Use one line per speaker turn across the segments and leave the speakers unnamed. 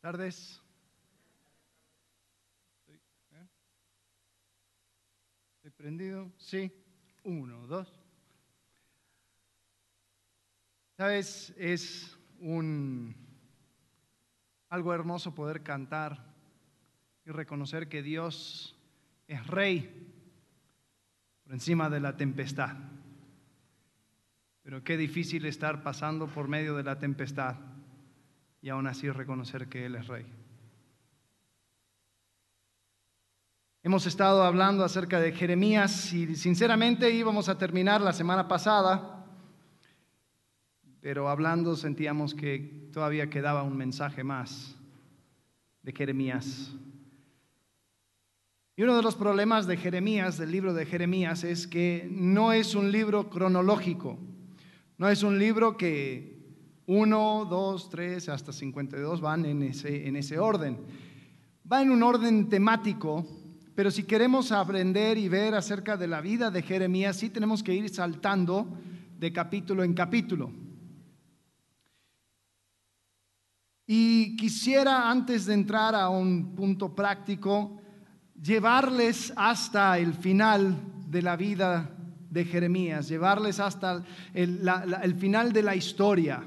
tardes. ¿eh? ¿Estoy prendido? Sí. Uno, dos. Sabes, es un algo hermoso poder cantar y reconocer que Dios es rey por encima de la tempestad. Pero qué difícil estar pasando por medio de la tempestad y aún así reconocer que Él es rey. Hemos estado hablando acerca de Jeremías y sinceramente íbamos a terminar la semana pasada, pero hablando sentíamos que todavía quedaba un mensaje más de Jeremías. Y uno de los problemas de Jeremías, del libro de Jeremías, es que no es un libro cronológico, no es un libro que 1, 2, 3, hasta 52 van en ese, en ese orden. Va en un orden temático, pero si queremos aprender y ver acerca de la vida de Jeremías, sí tenemos que ir saltando de capítulo en capítulo. Y quisiera, antes de entrar a un punto práctico, llevarles hasta el final de la vida de Jeremías, llevarles hasta el, el final de la historia.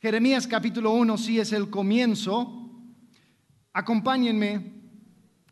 Jeremías capítulo 1 sí es el comienzo. Acompáñenme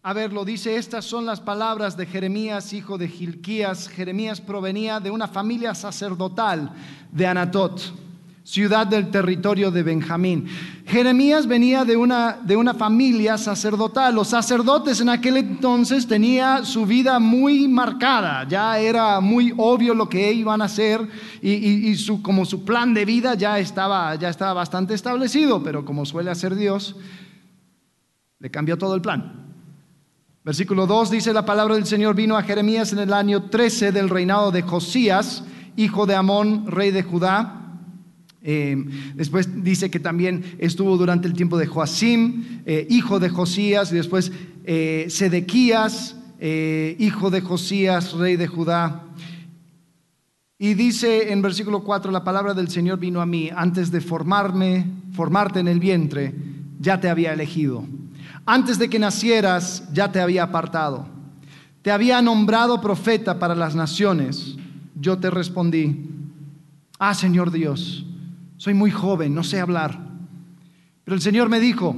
a verlo. Dice, estas son las palabras de Jeremías, hijo de Gilquías. Jeremías provenía de una familia sacerdotal de Anatot ciudad del territorio de Benjamín. Jeremías venía de una, de una familia sacerdotal. Los sacerdotes en aquel entonces tenía su vida muy marcada, ya era muy obvio lo que iban a hacer y, su, como su plan de vida ya estaba, ya estaba bastante establecido, pero como suele hacer Dios, le cambió todo el plan. Versículo 2 dice la palabra del Señor vino a Jeremías en el año 13 del reinado de Josías, hijo de Amón, rey de Judá eh, después dice que también estuvo durante el tiempo de Joacim, eh, hijo de Josías, y después eh, Sedequías, hijo de Josías, rey de Judá. Y dice en versículo 4, la palabra del Señor vino a mí, antes de formarme, formarte en el vientre, ya te había elegido. Antes de que nacieras, ya te había apartado. Te había nombrado profeta para las naciones. Yo te respondí, ah, Señor Dios soy muy joven, no sé hablar. Pero el Señor me dijo,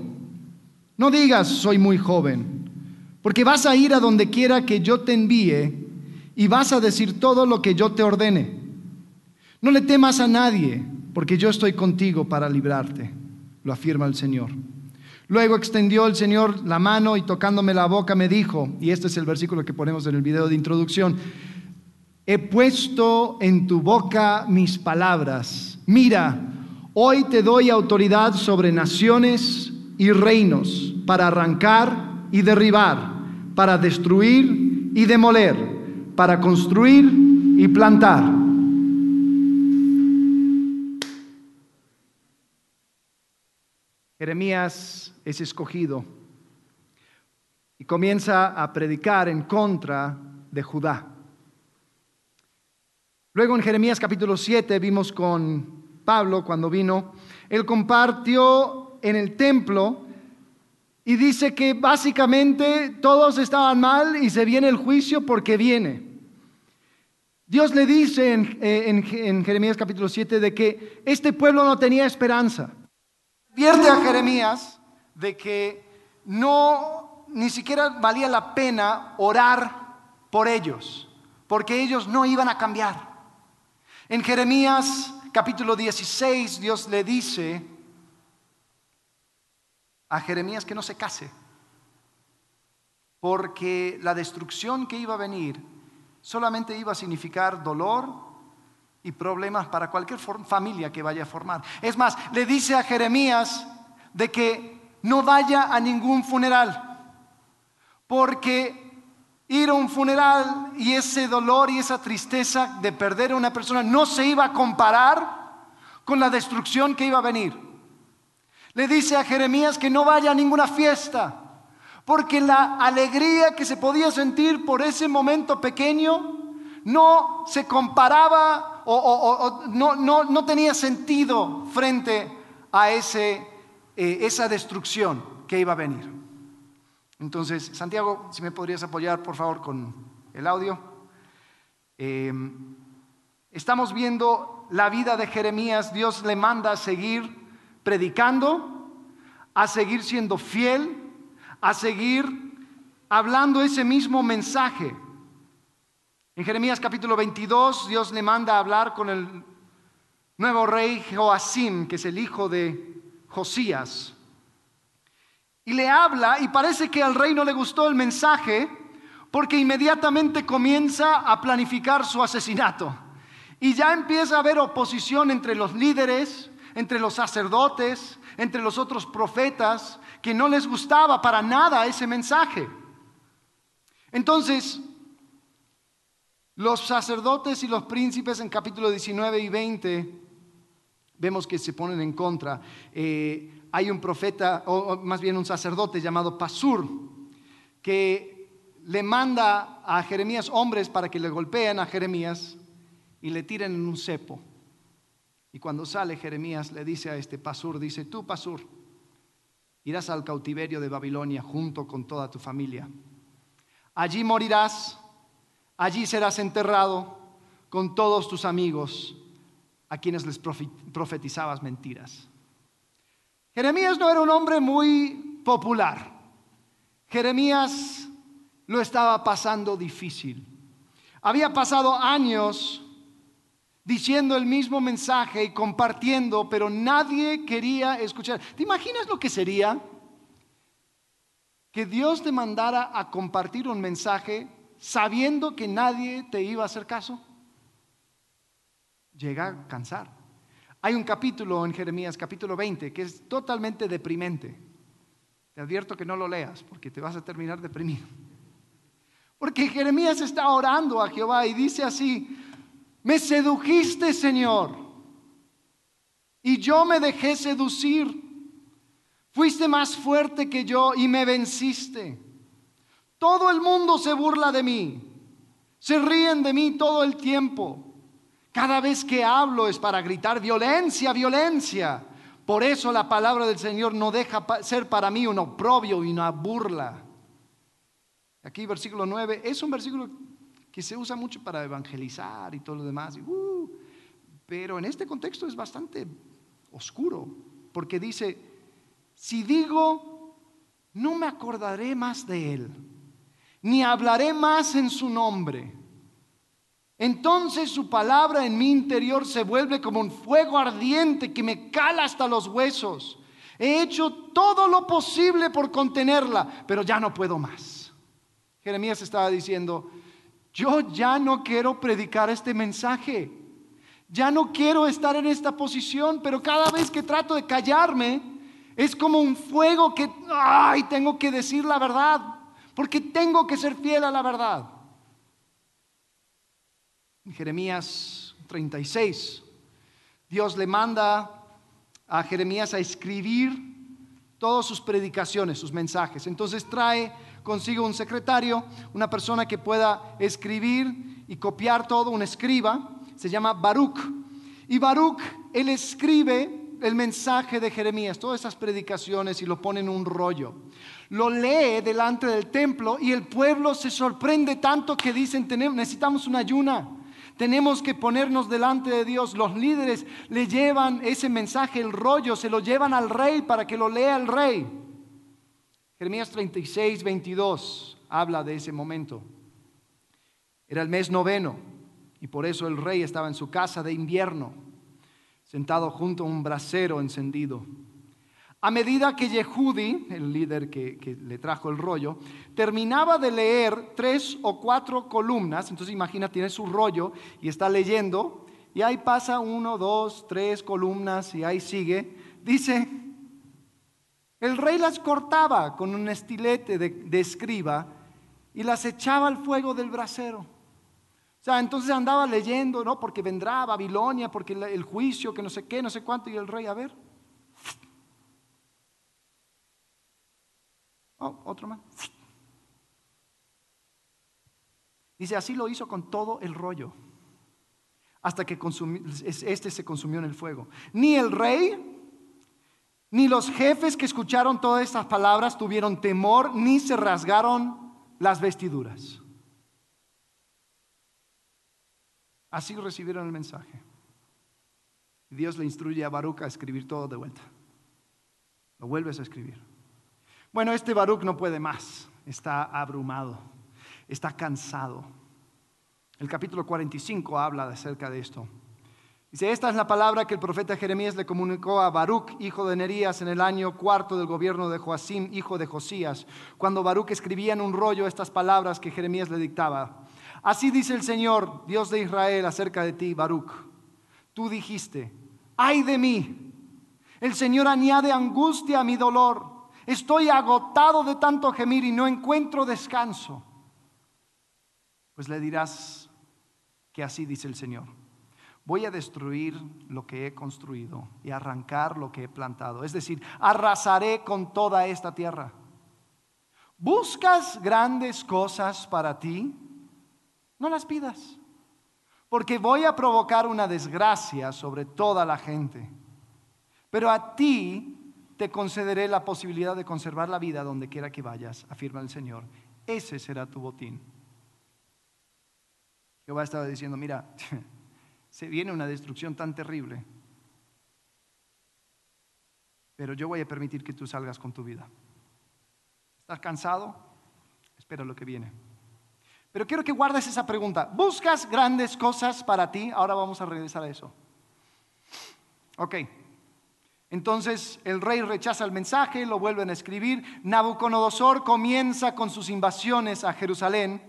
no digas soy muy joven, porque vas a ir a donde quiera que yo te envíe y vas a decir todo lo que yo te ordene. No le temas a nadie, porque yo estoy contigo para librarte, lo afirma el Señor. Luego extendió el Señor la mano y tocándome la boca me dijo, y este es el versículo que ponemos en el video de introducción, he puesto en tu boca mis palabras. Mira, Hoy te doy autoridad sobre naciones y reinos para arrancar y derribar, para destruir y demoler, para construir y plantar. Jeremías es escogido y comienza a predicar en contra de Judá. Luego en Jeremías capítulo 7 vimos con Pablo cuando vino, él compartió en el templo y dice que básicamente todos estaban mal y se viene el juicio porque viene. Dios le dice en, eh, Jeremías capítulo 7 de que este pueblo no tenía esperanza. Pierde a Jeremías de que no, ni siquiera valía la pena orar por ellos, porque ellos no iban a cambiar. En Jeremías capítulo 16, Dios le dice a Jeremías que no se case, porque la destrucción que iba a venir solamente iba a significar dolor y problemas para cualquier familia que vaya a formar. Es más, le dice a Jeremías de que no vaya a ningún funeral, porque ir a un funeral y ese dolor y esa tristeza de perder a una persona no se iba a comparar con la destrucción que iba a venir. Le dice a Jeremías que no vaya a ninguna fiesta, porque la alegría que se podía sentir por ese momento pequeño no se comparaba o, no, no, no tenía sentido frente a ese eh, esa destrucción que iba a venir. Entonces, Santiago, si me podrías apoyar, por favor, con el audio. Eh, estamos viendo la vida de Jeremías. Dios le manda a seguir predicando, a seguir siendo fiel, a seguir hablando ese mismo mensaje. En Jeremías capítulo 22, Dios le manda a hablar con el nuevo rey Joacim, que es el hijo de Josías. Y le habla y parece que al rey no le gustó el mensaje porque inmediatamente comienza a planificar su asesinato. Y ya empieza a haber oposición entre los líderes, entre los sacerdotes, entre los otros profetas, que no les gustaba para nada ese mensaje. Entonces, los sacerdotes y los príncipes en capítulo 19 y 20 vemos que se ponen en contra. Eh, hay un profeta, o, más bien un sacerdote llamado Pasur, que le manda a Jeremías hombres para que le golpeen a Jeremías y le tiren en un cepo. Y cuando sale Jeremías le dice a este Pasur, dice, tú Pasur, irás al cautiverio de Babilonia junto con toda tu familia. Allí morirás Allí serás enterrado con todos tus amigos a quienes les profetizabas mentiras. Jeremías no era un hombre muy popular. Jeremías lo estaba pasando difícil. Había pasado años diciendo el mismo mensaje y compartiendo, pero nadie quería escuchar. ¿Te imaginas lo que sería? Que Dios te mandara a compartir un mensaje sabiendo que nadie te iba a hacer caso? Llega a cansar. Hay un capítulo en Jeremías, capítulo 20, que es totalmente deprimente. Te advierto que no lo leas porque te vas a terminar deprimido. Porque Jeremías está orando a Jehová y dice así, me sedujiste Señor y yo me dejé seducir. Fuiste más fuerte que yo y me venciste. Todo el mundo se burla de mí. Se ríen de mí todo el tiempo. Cada vez que hablo es para gritar violencia, violencia. Por eso la palabra del Señor no deja ser para mí un oprobio y una burla. Aquí versículo 9 es un versículo que se usa mucho para evangelizar y todo lo demás. Uh, pero en este contexto es bastante oscuro, porque dice, si digo, no me acordaré más de él ni hablaré más en su nombre. Entonces su palabra en mi interior se vuelve como un fuego ardiente que me cala hasta los huesos. He hecho todo lo posible por contenerla, pero ya no puedo más. Jeremías estaba diciendo, yo ya no quiero predicar este mensaje. Ya no quiero estar en esta posición, pero cada vez que trato de callarme, es como un fuego que, ay, tengo que decir la verdad porque tengo que ser fiel a la verdad. En Jeremías 36, Dios le manda a Jeremías a escribir todas sus predicaciones, sus mensajes. Entonces trae consigo un secretario, una persona que pueda escribir y copiar todo, un escriba, se llama Baruch. Y Baruch, él escribe el mensaje de Jeremías, todas esas predicaciones y lo pone en un rollo. Lo lee delante del templo y el pueblo se sorprende tanto que dicen, necesitamos una ayuna. Tenemos que ponernos delante de Dios. Los líderes le llevan ese mensaje, el rollo, se lo llevan al rey para que lo lea el rey. Jeremías 36, 22 habla de ese momento. Era el mes noveno y por eso el rey estaba en su casa de invierno sentado junto a un brasero encendido. A medida que Yehudi, el líder que, le trajo el rollo, terminaba de leer tres o cuatro columnas, entonces imagina, tiene su rollo y está leyendo, y ahí pasa uno, dos, tres columnas y ahí sigue, dice, el rey las cortaba con un estilete de escriba y las echaba al fuego del brasero sea, entonces andaba leyendo, ¿no? Porque vendrá Babilonia, porque el juicio, que no sé qué, no sé cuánto, y el rey, a ver. Oh, otro más. Dice, así lo hizo con todo el rollo, hasta que este se consumió en el fuego. Ni el rey, Ni los jefes que escucharon todas estas palabras tuvieron temor, ni se rasgaron las vestiduras. Así recibieron el mensaje. Dios le instruye a Baruch a escribir todo de vuelta. Lo vuelves a escribir. Bueno, este Baruch no puede más, está abrumado, está cansado. El capítulo 45 habla acerca de esto. Dice, esta es la palabra que el profeta Jeremías le comunicó a Baruch, hijo de Nerías, en el año cuarto del gobierno de Joacim, hijo de Josías, cuando Baruch escribía en un rollo estas palabras que Jeremías le dictaba. Así dice el Señor, Dios de Israel, acerca de ti, Baruch. Tú dijiste, ay de mí, el Señor añade angustia a mi dolor. Estoy agotado de tanto gemir y no encuentro descanso. Pues le dirás que así dice el Señor voy a destruir lo que he construido y arrancar lo que he plantado. Es decir, arrasaré con toda esta tierra. ¿Buscas grandes cosas para ti? No las pidas, porque voy a provocar una desgracia sobre toda la gente. Pero a ti te concederé la posibilidad de conservar la vida donde quiera que vayas, afirma el Señor. Ese será tu botín. Jehová estaba diciendo, mira, se viene una destrucción tan terrible. Pero yo voy a permitir que tú salgas con tu vida. ¿Estás cansado? Espera lo que viene. Pero quiero que guardes esa pregunta. ¿Buscas grandes cosas para ti? Ahora vamos a regresar a eso. Ok. Entonces el rey rechaza el mensaje, lo vuelven a escribir. Nabucodonosor comienza con sus invasiones a Jerusalén.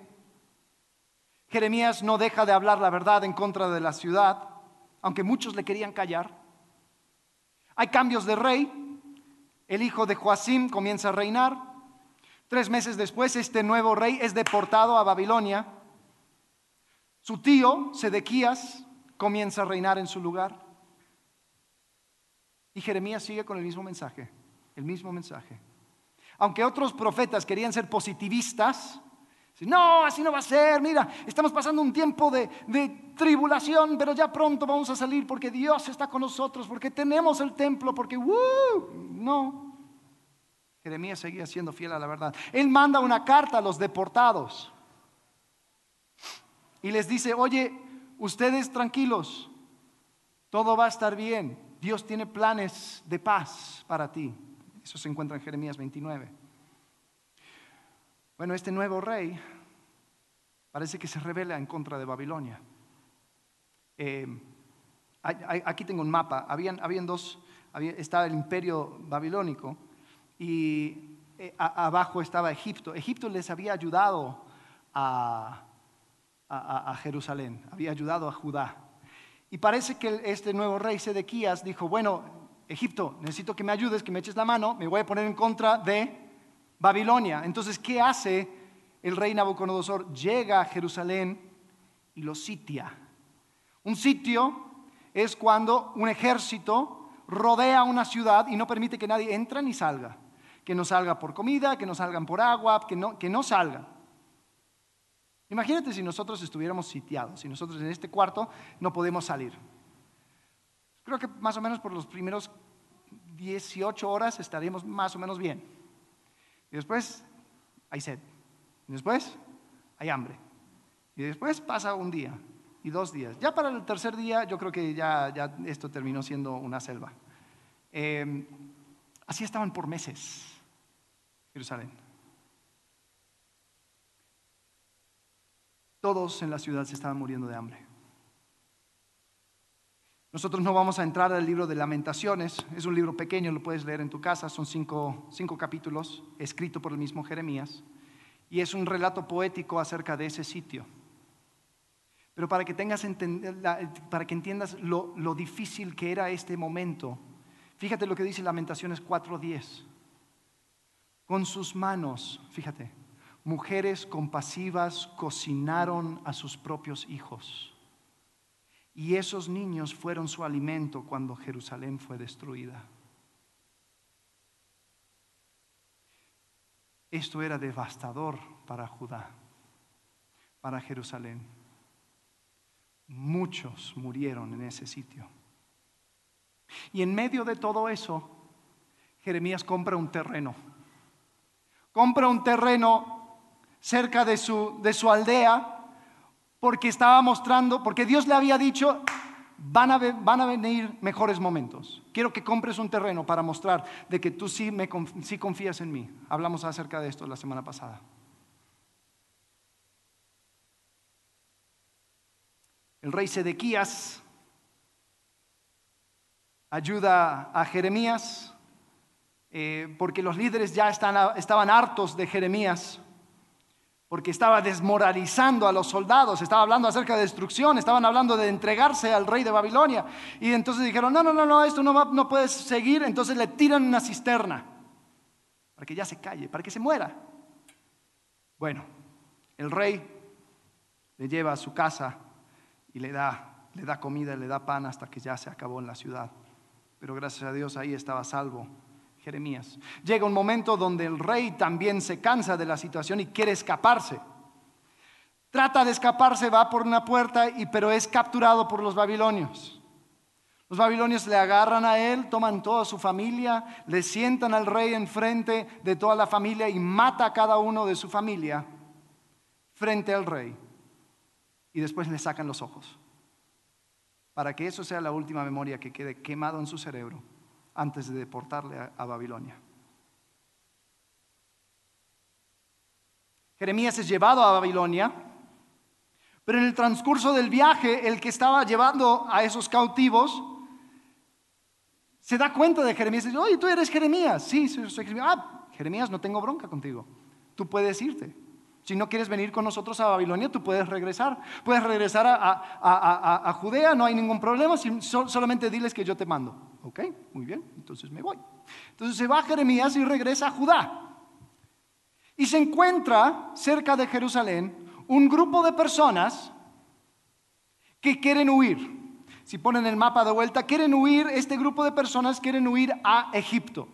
Jeremías no deja de hablar la verdad en contra de la ciudad, aunque muchos le querían callar. Hay cambios de rey. El hijo de Joacim comienza a reinar. Tres meses después, este nuevo rey es deportado a Babilonia. Su tío, Sedequías, comienza a reinar en su lugar. Y Jeremías sigue con el mismo mensaje, el mismo mensaje. Aunque otros profetas querían ser positivistas, no, así no va a ser. Mira, estamos pasando un tiempo de, tribulación, pero ya pronto vamos a salir porque Dios está con nosotros, porque tenemos el templo, porque no. Jeremías seguía siendo fiel a la verdad. Él manda una carta a los deportados y les dice, oye, ustedes tranquilos, todo va a estar bien. Dios tiene planes de paz para ti. Eso se encuentra en Jeremías 29. Bueno, este nuevo rey parece que se revela en contra de Babilonia. Eh, aquí tengo un mapa. Habían, habían dos, estaba el imperio babilónico y eh, abajo estaba Egipto. Egipto les había ayudado a, a, Jerusalén, había ayudado a Judá. Y parece que este nuevo rey Sedequías dijo, bueno, Egipto, necesito que me ayudes, que me eches la mano, me voy a poner en contra de Babilonia. Entonces, ¿qué hace el rey Nabucodonosor? Llega a Jerusalén y lo sitia. Un sitio es cuando un ejército rodea una ciudad y no permite que nadie entre ni salga. Que no salga por comida, que no salgan por agua, que no, que no salga. Imagínate si nosotros estuviéramos sitiados, si nosotros en este cuarto no podemos salir. Creo que más o menos por los primeros 18 horas estaríamos más o menos bien. Y después hay sed. Y después hay hambre. Y después pasa un día y dos días. Ya para el tercer día yo creo que ya, ya esto terminó siendo una selva. Em, así estaban por meses Jerusalén. Todos en la ciudad se estaban muriendo de hambre. Nosotros no vamos a entrar al libro de lamentaciones, es un libro pequeño, lo puedes leer en tu casa, son cinco, capítulos, escrito por el mismo Jeremías, y es un relato poético acerca de ese sitio. Pero para que, tengas para que entiendas lo, lo difícil que era este momento, fíjate lo que dice Lamentaciones 4.10. Con sus manos, fíjate, mujeres compasivas cocinaron a sus propios hijos y esos niños fueron su alimento cuando Jerusalén fue destruida. Esto era devastador para Judá, para Jerusalén. Muchos murieron en ese sitio. Y en medio de todo eso, Jeremías compra un terreno. Compra un terreno cerca de su, de su aldea porque estaba mostrando, porque Dios le había dicho, van a, van a venir mejores momentos. Quiero que compres un terreno para mostrar de que tú sí, me, sí confías en mí. Hablamos acerca de esto la semana pasada. El rey Sedequías ayuda a Jeremías eh, porque los líderes ya estaban hartos de Jeremías porque estaba desmoralizando a los soldados, estaba hablando acerca de destrucción, estaban hablando de entregarse al rey de Babilonia. Y entonces dijeron, no, no, no, no, esto no, va, no puedes seguir, entonces le tiran una cisterna para que ya se calle, para que se muera. Bueno, el rey le lleva a su casa y le da, le da comida, le da pan hasta que ya se acabó en la ciudad. Pero gracias a Dios ahí estaba salvo Jeremías. Llega un momento donde el rey también se cansa de la situación y quiere escaparse. Trata de escaparse, va por una puerta, y, pero es capturado por los babilonios. Los babilonios le agarran a él, toman toda su familia, le sientan al rey enfrente de toda la familia y mata a cada uno de su familia frente al rey. Y después le sacan los ojos. Para que eso sea la última memoria que quede quemado en su cerebro antes de deportarle a, Babilonia. Jeremías es llevado a Babilonia, pero en el transcurso del viaje, el que estaba llevando a esos cautivos se da cuenta de Jeremías y dice, oye, tú eres Jeremías. Sí, soy Jeremías. Ah, Jeremías, no tengo bronca contigo. Tú puedes irte. Si no quieres venir con nosotros a Babilonia, tú puedes regresar. Puedes regresar a, Judea, no hay ningún problema, solamente diles que yo te mando. ¿Ok? Muy bien, entonces me voy. Entonces se va Jeremías y regresa a Judá. Y se encuentra cerca de Jerusalén un grupo de personas que quieren huir. Si ponen el mapa de vuelta, quieren huir, este grupo de personas quieren huir a Egipto.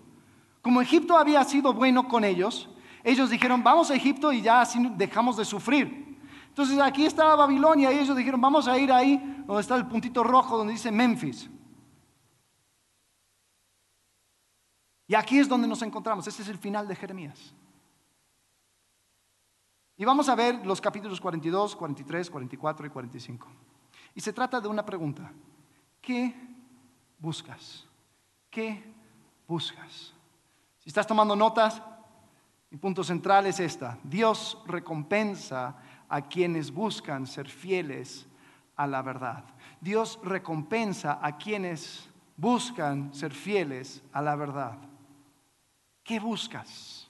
Como Egipto había sido bueno con ellos, ellos dijeron, vamos a Egipto y ya así dejamos de sufrir. Entonces aquí estaba Babilonia y ellos dijeron, vamos a ir ahí donde está el puntito rojo, donde dice Memphis. Y aquí es donde nos encontramos. Este es el final de Jeremías. Y vamos a ver los capítulos 42, 43, 44 y 45. Y se trata de una pregunta. ¿Qué buscas? ¿Qué buscas? Si estás tomando notas, mi punto central es esta. Dios recompensa a quienes buscan ser fieles a la verdad. Dios recompensa a quienes buscan ser fieles a la verdad. ¿Qué buscas?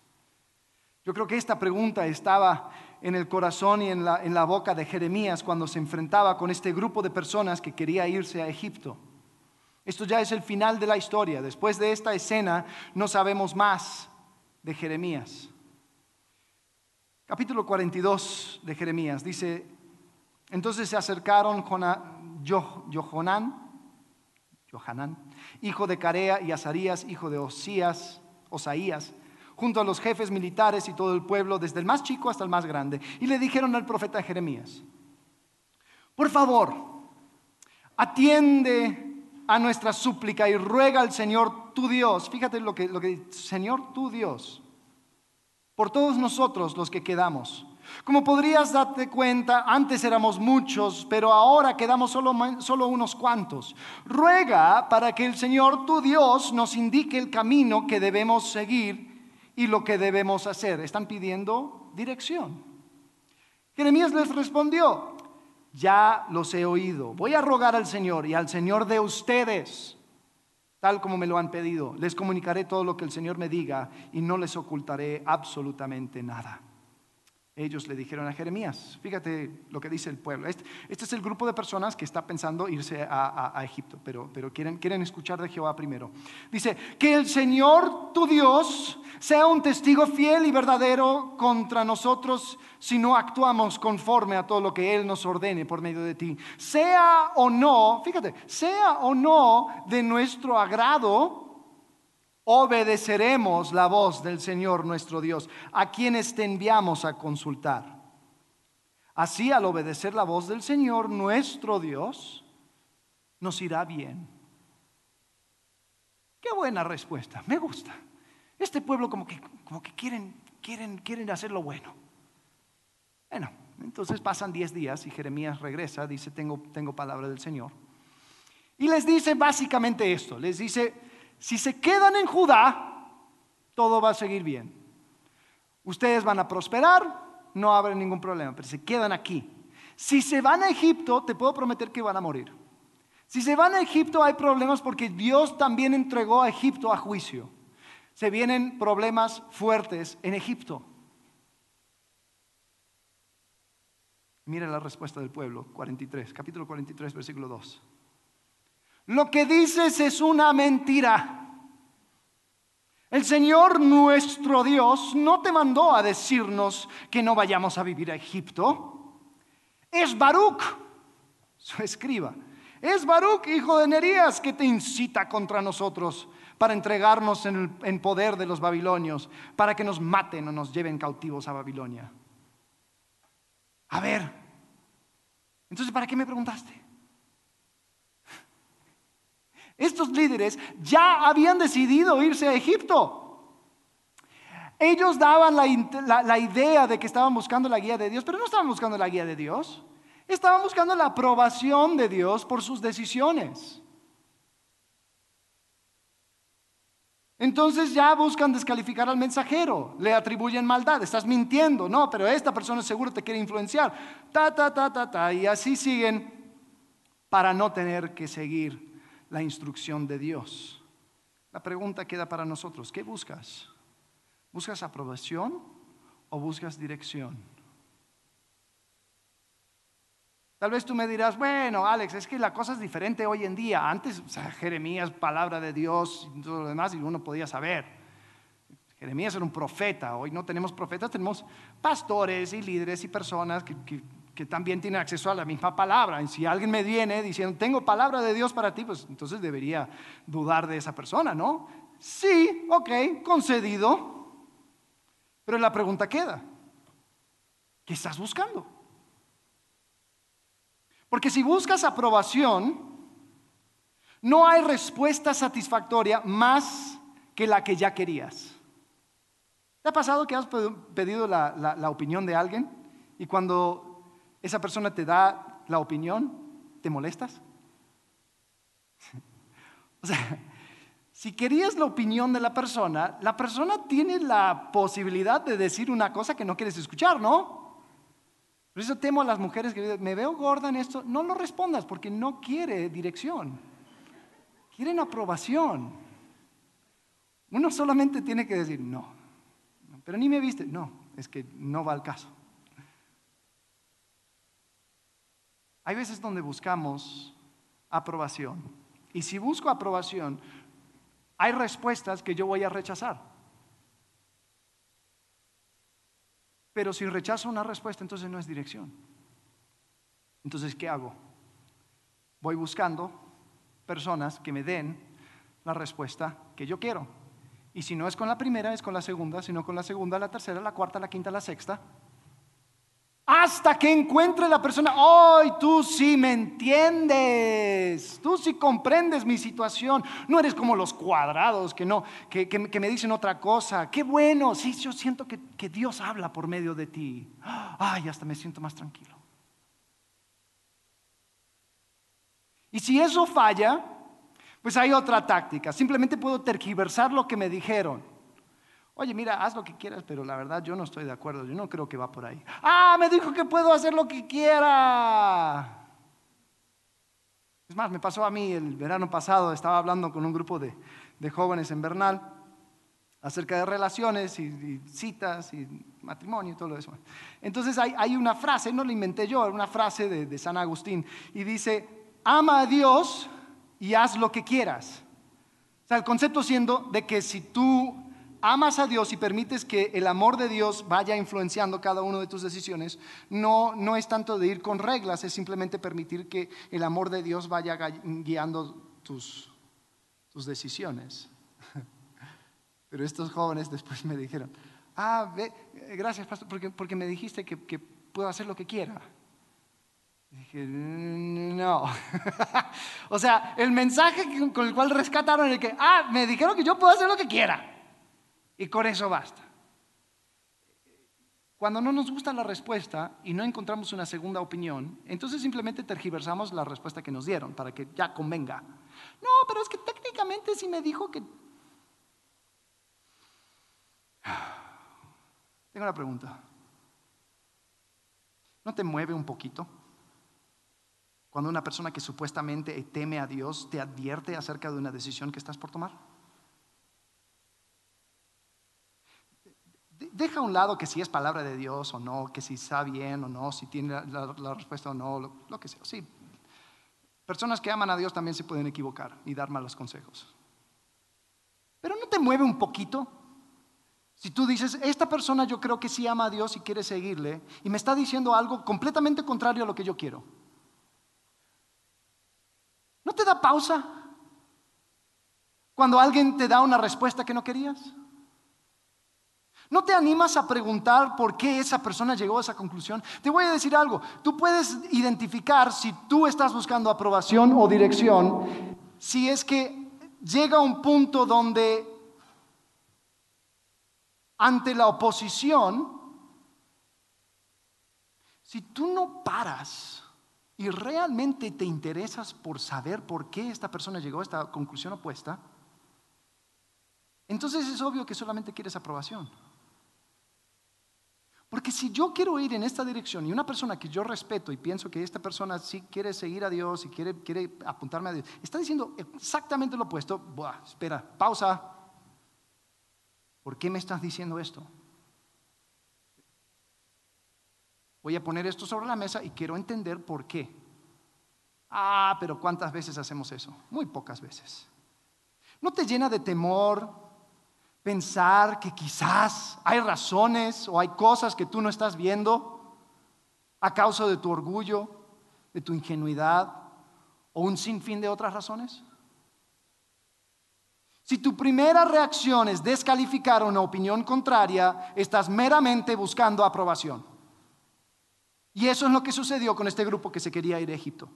Yo creo que esta pregunta estaba en el corazón y en la, en la, boca de Jeremías cuando se enfrentaba con este grupo de personas que quería irse a Egipto. Esto ya es el final de la historia. Después de esta escena no sabemos más de Jeremías. Capítulo 42 de Jeremías dice, entonces se acercaron Johanán, hijo de Carea, y Azarías, hijo de Osías, Osaías, junto a los jefes militares y todo el pueblo, desde el más chico hasta el más grande, y le dijeron al profeta Jeremías, por favor, atiende a nuestra súplica y ruega al Señor tu Dios. Fíjate lo que, lo que dice, Señor tu Dios por todos nosotros los que quedamos. Como podrías darte cuenta, antes éramos muchos, pero ahora quedamos solo, solo, unos cuantos. Ruega para que el Señor tu Dios nos indique el camino que debemos seguir y lo que debemos hacer. Están pidiendo dirección. Jeremías les respondió, ya los he oído. Voy a rogar al Señor y al Señor de ustedes tal como me lo han pedido. Les comunicaré todo lo que el Señor me diga y no les ocultaré absolutamente nada. Ellos le dijeron a Jeremías, fíjate lo que dice el pueblo. Este, este es el grupo de personas que está pensando irse a, Egipto, pero, pero quieren, quieren escuchar de Jehová primero. Dice, que el Señor tu Dios sea un testigo fiel y verdadero contra nosotros si no actuamos conforme a todo lo que Él nos ordene por medio de ti. Sea o no, fíjate, sea o no de nuestro agrado obedeceremos la voz del Señor nuestro Dios, a quienes te enviamos a consultar. Así al obedecer la voz del Señor nuestro Dios, nos irá bien. Qué buena respuesta, me gusta. Este pueblo como que, como que quieren, quieren, quieren hacer lo bueno. Bueno, entonces pasan 10 días y Jeremías regresa, dice, tengo, tengo palabra del Señor. Y les dice básicamente esto, les dice, si se quedan en Judá, todo va a seguir bien. Ustedes van a prosperar, no habrá ningún problema, pero se quedan aquí. Si se van a Egipto, te puedo prometer que van a morir. Si se van a Egipto hay problemas porque Dios también entregó a Egipto a juicio. Se vienen problemas fuertes en Egipto. Mire la respuesta del pueblo, 43, capítulo 43, versículo 2. Lo que dices es una mentira. El Señor nuestro Dios no te mandó a decirnos que no vayamos a vivir a Egipto. Es Baruch, su escriba. Es Baruch, hijo de Nerías, que te incita contra nosotros para entregarnos en, en poder de los babilonios, para que nos maten o nos lleven cautivos a Babilonia. A ver, entonces, ¿para qué me preguntaste? Estos líderes ya habían decidido irse a Egipto. Ellos daban la, idea de que estaban buscando la guía de Dios, pero no estaban buscando la guía de Dios. Estaban buscando la aprobación de Dios por sus decisiones. Entonces ya buscan descalificar al mensajero, le atribuyen maldad, estás mintiendo, no, pero esta persona seguro te quiere influenciar, ta, ta, ta, ta, ta, y así siguen para no tener que seguir la instrucción de Dios. La pregunta queda para nosotros, ¿qué buscas? ¿Buscas aprobación o buscas dirección? Tal vez tú me dirás, bueno, Alex, es que la cosa es diferente hoy en día. Antes, Jeremías, palabra de Dios y todo lo demás, y uno podía saber. Jeremías era un profeta. Hoy no tenemos profetas, tenemos pastores y líderes y personas que, también tienen acceso a la misma palabra. Y si alguien me viene diciendo, tengo palabra de Dios para ti, pues entonces debería dudar de esa persona, ¿no? Sí, ok, concedido. Pero la pregunta queda, ¿qué estás buscando? Porque si buscas aprobación, no hay respuesta satisfactoria más que la que ya querías. ¿Te ha pasado que has pedido la, opinión de alguien y cuando esa persona te da la opinión, te molestas? o sea, si querías la opinión de la persona, la persona tiene la posibilidad de decir una cosa que no quieres escuchar, ¿no? Por eso temo a las mujeres que me veo gorda en esto. No lo respondas porque no quiere dirección. Quieren aprobación. Uno solamente tiene que decir, no. Pero ni me viste. No, es que no va al caso. Hay veces donde buscamos aprobación. Y si busco aprobación, hay respuestas que yo voy a rechazar. Pero si rechazo una respuesta, entonces no es dirección. Entonces, ¿qué hago? Voy buscando personas que me den la respuesta que yo quiero. Y si no es con la primera, es con la segunda, si no con la segunda, la tercera, la cuarta, la quinta, la sexta hasta que encuentre la persona, hoy tú sí me entiendes, tú sí comprendes mi situación, no eres como los cuadrados que no, que, me dicen otra cosa, qué bueno, sí, yo siento que, que Dios habla por medio de ti, ay, hasta me siento más tranquilo. Y si eso falla, pues hay otra táctica, simplemente puedo tergiversar lo que me dijeron. Oye, mira, haz lo que quieras, pero la verdad yo no estoy de acuerdo, yo no creo que va por ahí. Ah, me dijo que puedo hacer lo que quiera. Es más, me pasó a mí el verano pasado, estaba hablando con un grupo de, jóvenes en Bernal acerca de relaciones y, citas y matrimonio y todo demás. Entonces hay, una frase, no la inventé yo, una frase de, de San Agustín, y dice, ama a Dios y haz lo que quieras. O sea, el concepto siendo de que si tú amas a Dios y permites que el amor de Dios vaya influenciando cada una de tus decisiones, no, no es tanto de ir con reglas, es simplemente permitir que el amor de Dios vaya guiando tus, tus decisiones. Pero estos jóvenes después me dijeron, ah, gracias, pastor, porque, porque me dijiste que, que puedo hacer lo que quiera. dije, no. o sea, el mensaje con el cual rescataron el que, ah, me dijeron que yo puedo hacer lo que quiera. Y con eso basta. Cuando no nos gusta la respuesta y no encontramos una segunda opinión, entonces simplemente tergiversamos la respuesta que nos dieron para que ya convenga. No, pero es que técnicamente sí me dijo que... Tengo una pregunta. ¿No te mueve un poquito? Cuando una persona que supuestamente teme a Dios te advierte acerca de una decisión que estás por tomar. Deja a un lado que si es palabra de Dios o no, que si está bien o no, si tiene la, respuesta o no, lo, que sea. Sí, personas que aman a Dios también se pueden equivocar y dar malos consejos. Pero no te mueve un poquito. Si tú dices, esta persona yo creo que sí ama a Dios y quiere seguirle, y me está diciendo algo completamente contrario a lo que yo quiero. ¿No te da pausa cuando alguien te da una respuesta que no querías? ¿No te animas a preguntar por qué esa persona llegó a esa conclusión? Te voy a decir algo, tú puedes identificar si tú estás buscando aprobación o dirección, si es que llega un punto donde ante la oposición, si tú no paras y realmente te interesas por saber por qué esta persona llegó a esta conclusión opuesta, entonces es obvio que solamente quieres aprobación. Porque si yo quiero ir en esta dirección y una persona que yo respeto y pienso que esta persona sí quiere seguir a Dios y quiere, quiere apuntarme a Dios, está diciendo exactamente lo opuesto, Buah, espera, pausa. ¿Por qué me estás diciendo esto? Voy a poner esto sobre la mesa y quiero entender por qué. Ah, pero ¿cuántas veces hacemos eso? Muy pocas veces. ¿No te llena de temor pensar que quizás hay razones o hay cosas que tú no estás viendo a causa de tu orgullo, de tu ingenuidad o un sinfín de otras razones? Si tu primera reacción es descalificar una opinión contraria, estás meramente buscando aprobación. Y eso es lo que sucedió con este grupo que se quería ir a Egipto.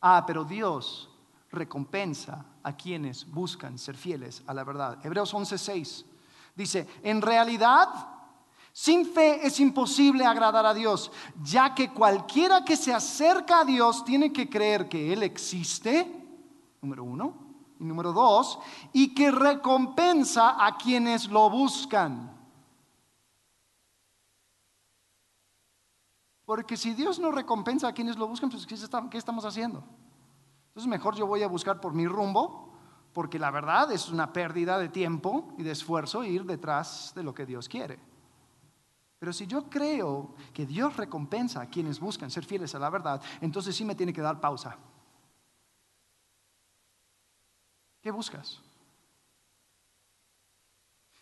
Ah, pero Dios recompensa a quienes buscan ser fieles a la verdad. Hebreos 11:6 dice, en realidad, sin fe es imposible agradar a Dios, ya que cualquiera que se acerca a Dios tiene que creer que Él existe, número uno, y número dos, y que recompensa a quienes lo buscan. Porque si Dios no recompensa a quienes lo buscan, pues ¿qué, estamos haciendo? Entonces mejor yo voy a buscar por mi rumbo, porque la verdad es una pérdida de tiempo y de esfuerzo ir detrás de lo que Dios quiere. Pero si yo creo que Dios recompensa a quienes buscan ser fieles a la verdad, entonces sí me tiene que dar pausa. ¿Qué buscas?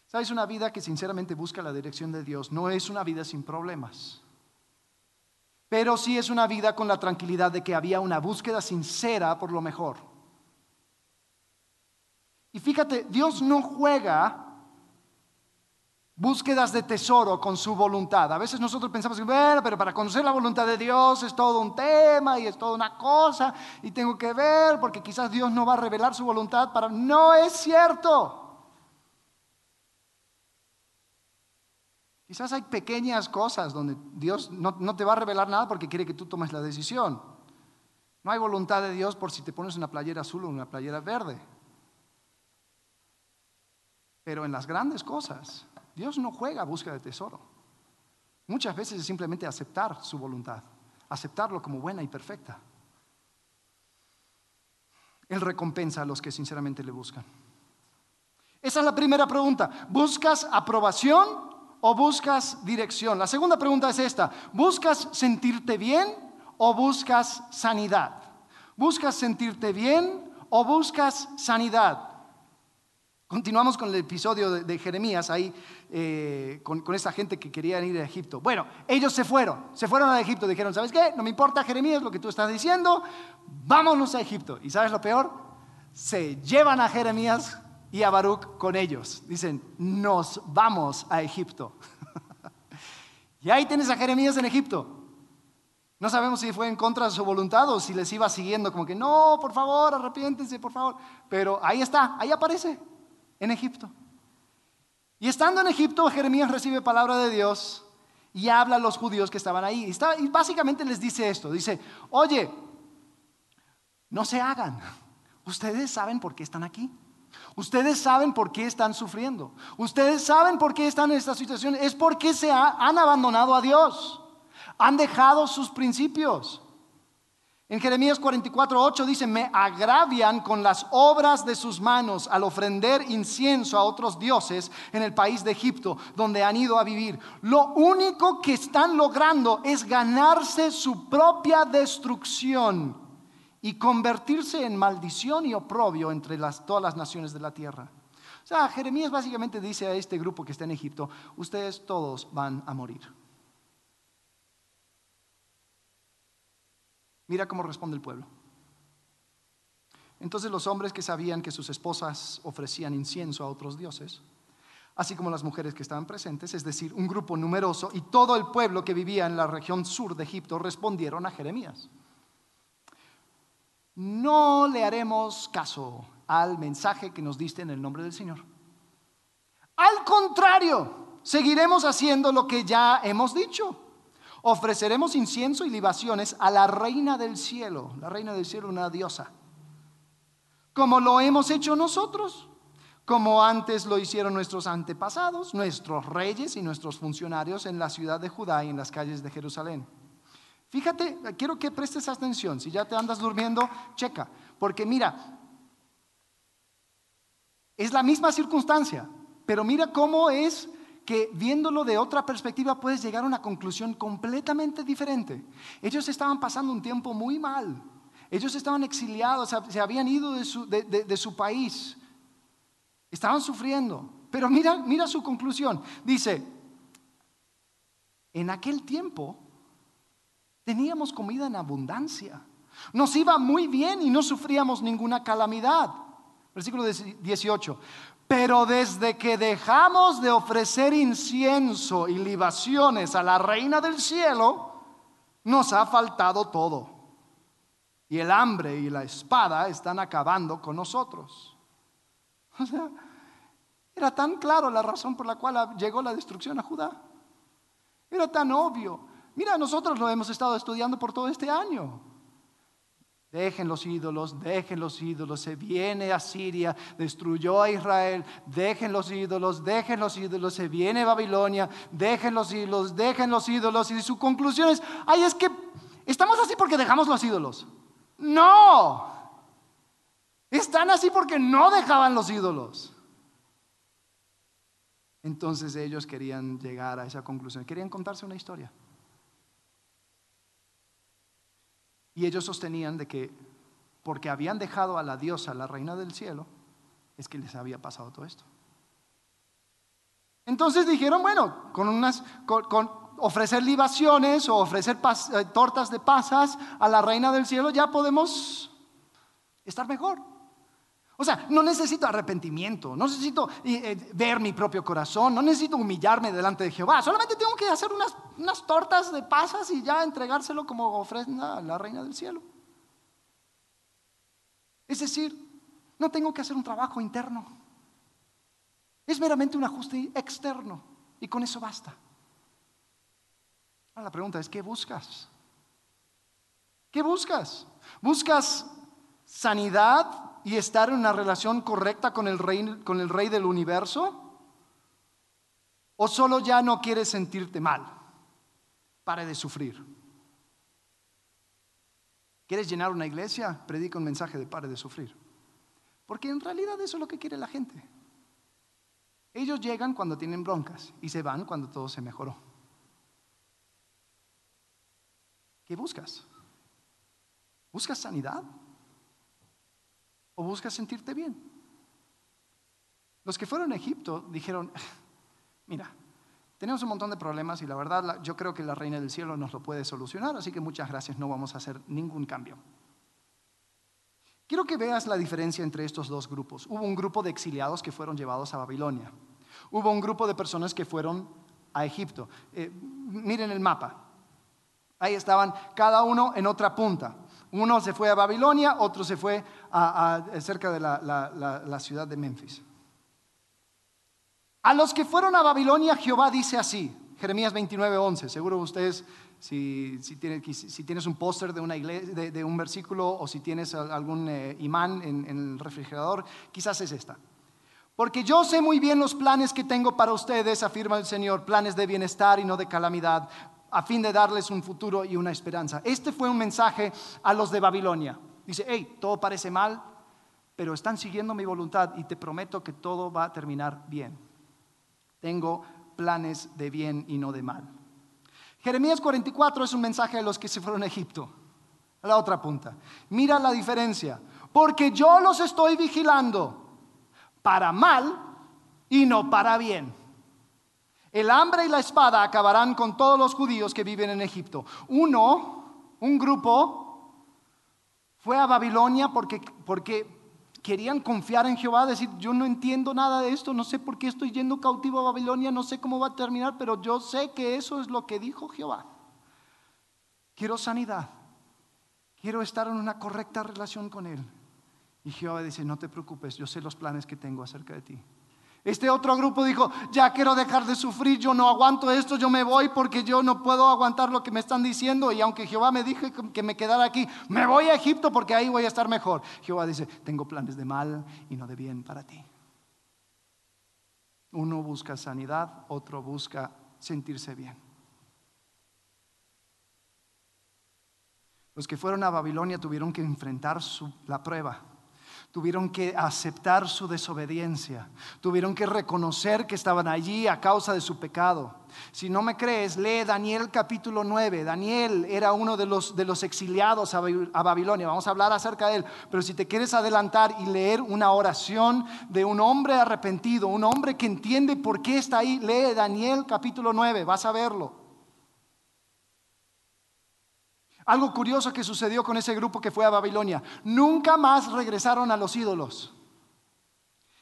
¿Sabes? Una vida que sinceramente busca la dirección de Dios no es una vida sin problemas pero sí es una vida con la tranquilidad de que había una búsqueda sincera por lo mejor. Y fíjate, Dios no juega búsquedas de tesoro con su voluntad. A veces nosotros pensamos bueno, pero para conocer la voluntad de Dios es todo un tema y es toda una cosa y tengo que ver porque quizás Dios no va a revelar su voluntad para... No es cierto. Quizás hay pequeñas cosas donde Dios no, te va a revelar nada porque quiere que tú tomes la decisión. No hay voluntad de Dios por si te pones una playera azul o una playera verde. Pero en las grandes cosas, Dios no juega a búsqueda de tesoro. Muchas veces es simplemente aceptar su voluntad, aceptarlo como buena y perfecta. Él recompensa a los que sinceramente le buscan. Esa es la primera pregunta. ¿Buscas aprobación o buscas dirección? La segunda pregunta es esta. ¿Buscas sentirte bien o buscas sanidad? ¿Buscas sentirte bien o buscas sanidad? Continuamos con el episodio de, Jeremías ahí, eh, con, esa gente que quería ir a Egipto. Bueno, ellos se fueron, se fueron a Egipto, dijeron, ¿sabes qué? No me importa Jeremías lo que tú estás diciendo, vámonos a Egipto. ¿Y sabes lo peor? Se llevan a Jeremías y a Baruch con ellos. Dicen, nos vamos a Egipto. y ahí tienes a Jeremías en Egipto. No sabemos si fue en contra de su voluntad o si les iba siguiendo, como que no, por favor, arrepiéntense, por favor. Pero ahí está, ahí aparece, en Egipto. Y estando en Egipto, Jeremías recibe palabra de Dios y habla a los judíos que estaban ahí. Y, y básicamente les dice esto, dice, oye, no se hagan. Ustedes saben por qué están aquí. Ustedes saben por qué están sufriendo. Ustedes saben por qué están en esta situación. Es porque se han abandonado a Dios. Han dejado sus principios. En Jeremías 44, 8 dice, me agravian con las obras de sus manos al ofrender incienso a otros dioses en el país de Egipto, donde han ido a vivir. Lo único que están logrando es ganarse su propia destrucción y convertirse en maldición y oprobio entre todas las naciones de la tierra. O sea, Jeremías básicamente dice a este grupo que está en Egipto, ustedes todos van a morir. Mira cómo responde el pueblo. Entonces los hombres que sabían que sus esposas ofrecían incienso a otros dioses, así como las mujeres que estaban presentes, es decir, un grupo numeroso y todo el pueblo que vivía en la región sur de Egipto, respondieron a Jeremías. No le haremos caso al mensaje que nos diste en el nombre del Señor. Al contrario, seguiremos haciendo lo que ya hemos dicho Ofreceremos incienso y libaciones a la reina del cielo, la reina del cielo, una diosa, como lo hemos hecho nosotros, como antes lo hicieron nuestros antepasados, nuestros reyes y nuestros funcionarios en la ciudad de Judá y en las calles de Jerusalén. Fíjate, quiero que prestes atención, si ya te andas durmiendo, checa, porque mira, es la misma circunstancia, pero mira cómo es que viéndolo de otra perspectiva puedes llegar a una conclusión completamente diferente. Ellos estaban pasando un tiempo muy mal. Ellos estaban exiliados, se habían ido de su, de, su país. Estaban sufriendo. Pero mira, mira su conclusión. Dice, en aquel tiempo teníamos comida en abundancia. Nos iba muy bien y no sufríamos ninguna calamidad. Versículo 18. Pero desde que dejamos de ofrecer incienso y libaciones a la reina del cielo, nos ha faltado todo. Y el hambre y la espada están acabando con nosotros. O sea, era tan claro la razón por la cual llegó la destrucción a Judá. Era tan obvio. Mira, nosotros lo hemos estado estudiando por todo este año. Dejen los ídolos, dejen los ídolos. Se viene a Siria, destruyó a Israel. Dejen los ídolos, dejen los ídolos. Se viene Babilonia, dejen los ídolos, dejen los ídolos. Y su conclusión es, ay, es que estamos así porque dejamos los ídolos. No, están así porque no dejaban los ídolos. Entonces ellos querían llegar a esa conclusión, querían contarse una historia. Y ellos sostenían de que porque habían dejado a la diosa, la reina del cielo, es que les había pasado todo esto. Entonces dijeron, bueno, con, unas, con, ofrecer libaciones o ofrecer eh, tortas de pasas a la reina del cielo, ya podemos estar mejor. O sea, no necesito arrepentimiento, no necesito eh, eh, ver mi propio corazón, no necesito humillarme delante de Jehová, solamente tengo que hacer unas, unas tortas de pasas y ya entregárselo como ofrenda a la reina del cielo. Es decir, no tengo que hacer un trabajo interno, es meramente un ajuste externo y con eso basta. Ahora la pregunta es, ¿qué buscas? ¿Qué buscas? ¿Buscas sanidad y estar en una relación correcta con el rey, con el rey del universo? ¿O solo ya no quieres sentirte mal? Pare de sufrir. ¿Quieres llenar una iglesia? Predica un mensaje de pare de sufrir. Porque en realidad eso es lo que quiere la gente. Ellos llegan cuando tienen broncas y se van cuando todo se mejoró. ¿Qué buscas? ¿Buscas sanidad? O buscas sentirte bien. Los que fueron a Egipto dijeron, mira, tenemos un montón de problemas y la verdad yo creo que la reina del cielo nos lo puede solucionar, así que muchas gracias, no vamos a hacer ningún cambio. Quiero que veas la diferencia entre estos dos grupos. Hubo un grupo de exiliados que fueron llevados a Babilonia. Hubo un grupo de personas que fueron a Egipto. Eh, miren el mapa. Ahí estaban cada uno en otra punta. Uno se fue a Babilonia, otro se fue cerca de la, ciudad de Memphis. A los que fueron a Babilonia, Jehová dice así, Jeremías 29, 11. Seguro ustedes, si, si, tienes, un póster de, un versículo o si tienes algún eh, imán en, en el refrigerador, quizás es esta. Porque yo sé muy bien los planes que tengo para ustedes, afirma el Señor, planes de bienestar y no de calamidad, a fin de darles un futuro y una esperanza. Este fue un mensaje a los de Babilonia. Dice, hey, todo parece mal, pero están siguiendo mi voluntad y te prometo que todo va a terminar bien. Tengo planes de bien y no de mal. Jeremías 44 es un mensaje a los que se fueron a Egipto. A la otra punta. Mira la diferencia. Porque yo los estoy vigilando para mal y no para bien. El hambre y la espada acabarán con todos los judíos que viven en Egipto. Uno, un grupo, fue a Babilonia porque, porque querían confiar en Jehová, decir, yo no entiendo nada de esto, no sé por qué estoy yendo cautivo a Babilonia, no sé cómo va a terminar, pero yo sé que eso es lo que dijo Jehová. Quiero sanidad, quiero estar en una correcta relación con Él. Y Jehová dice, no te preocupes, yo sé los planes que tengo acerca de ti. Este otro grupo dijo, ya quiero dejar de sufrir, yo no aguanto esto, yo me voy porque yo no puedo aguantar lo que me están diciendo y aunque Jehová me dije que me quedara aquí, me voy a Egipto porque ahí voy a estar mejor. Jehová dice, tengo planes de mal y no de bien para ti. Uno busca sanidad, otro busca sentirse bien. Los que fueron a Babilonia tuvieron que enfrentar la prueba Tuvieron que aceptar su desobediencia. Tuvieron que reconocer que estaban allí a causa de su pecado. Si no me crees, lee Daniel capítulo 9. Daniel era uno de los, de los exiliados a Babilonia. Vamos a hablar acerca de él. Pero si te quieres adelantar y leer una oración de un hombre arrepentido, un hombre que entiende por qué está ahí, lee Daniel capítulo 9. Vas a verlo. Algo curioso que sucedió con ese grupo que fue a Babilonia. Nunca más regresaron a los ídolos.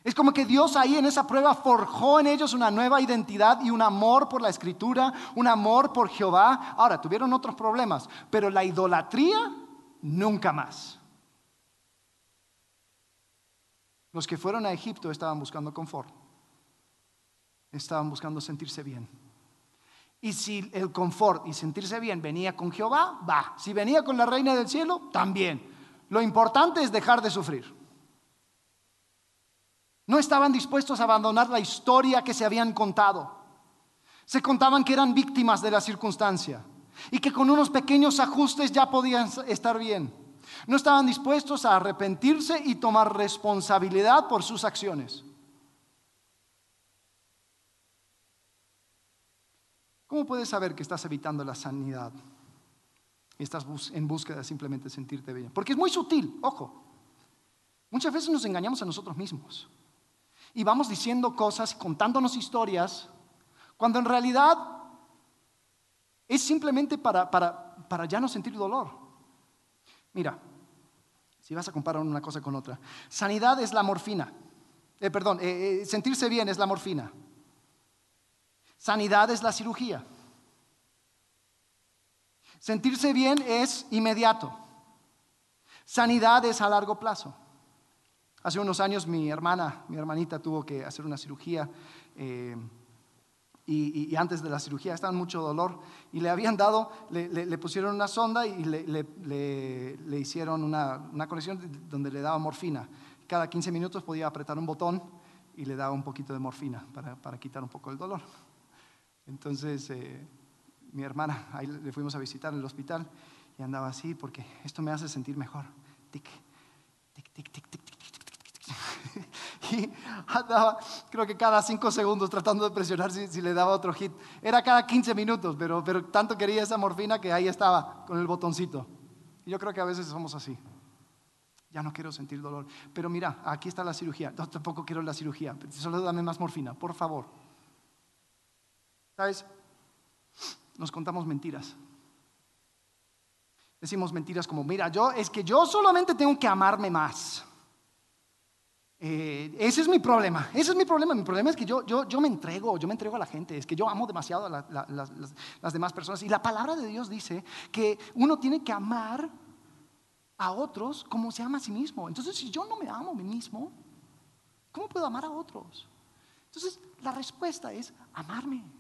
Es como que Dios ahí en esa prueba forjó en ellos una nueva identidad y un amor por la escritura, un amor por Jehová. Ahora, tuvieron otros problemas, pero la idolatría nunca más. Los que fueron a Egipto estaban buscando confort, estaban buscando sentirse bien. Y si el confort y sentirse bien venía con Jehová, va. Si venía con la reina del cielo, también. Lo importante es dejar de sufrir. No estaban dispuestos a abandonar la historia que se habían contado. Se contaban que eran víctimas de la circunstancia y que con unos pequeños ajustes ya podían estar bien. No estaban dispuestos a arrepentirse y tomar responsabilidad por sus acciones. ¿Cómo puedes saber que estás evitando la sanidad? Y estás en búsqueda de simplemente sentirte bien. Porque es muy sutil, ojo. Muchas veces nos engañamos a nosotros mismos. Y vamos diciendo cosas, contándonos historias, cuando en realidad es simplemente para, ya no sentir dolor. Mira, si vas a comparar una cosa con otra, sanidad es la morfina. Eh, perdón, eh, eh, sentirse bien es la morfina. Sanidad es la cirugía. Sentirse bien es inmediato. Sanidad es a largo plazo. Hace unos años mi hermana, mi hermanita tuvo que hacer una cirugía eh, y, antes de la cirugía estaba en mucho dolor y le habían dado, le, pusieron una sonda y le, hicieron una, conexión donde le daba morfina. Cada 15 minutos podía apretar un botón y le daba un poquito de morfina para quitar un poco el dolor. Entonces, eh, mi hermana, ahí le fuimos a visitar en el hospital y andaba así porque esto me hace sentir mejor. Tic, tic, tic, tic, tic, tic, Y andaba, creo que cada cinco segundos tratando de presionar si, le daba otro hit. Era cada 15 minutos, pero, pero tanto quería esa morfina que ahí estaba con el botoncito. Y yo creo que a veces somos así. Ya no quiero sentir dolor. Pero mira, aquí está la cirugía. No, tampoco quiero la cirugía. Solo dame más morfina, por favor. ¿Sabes? Nos contamos mentiras. Decimos mentiras como, mira, yo es que yo solamente tengo que amarme más. Eh, ese es mi problema, ese es mi problema. Mi problema es que yo, yo, yo me entrego, yo me entrego a la gente, es que yo amo demasiado a las, las demás personas. Y la palabra de Dios dice que uno tiene que amar a otros como se ama a sí mismo. Entonces, si yo no me amo a mí mismo, ¿cómo puedo amar a otros? Entonces, la respuesta es amarme.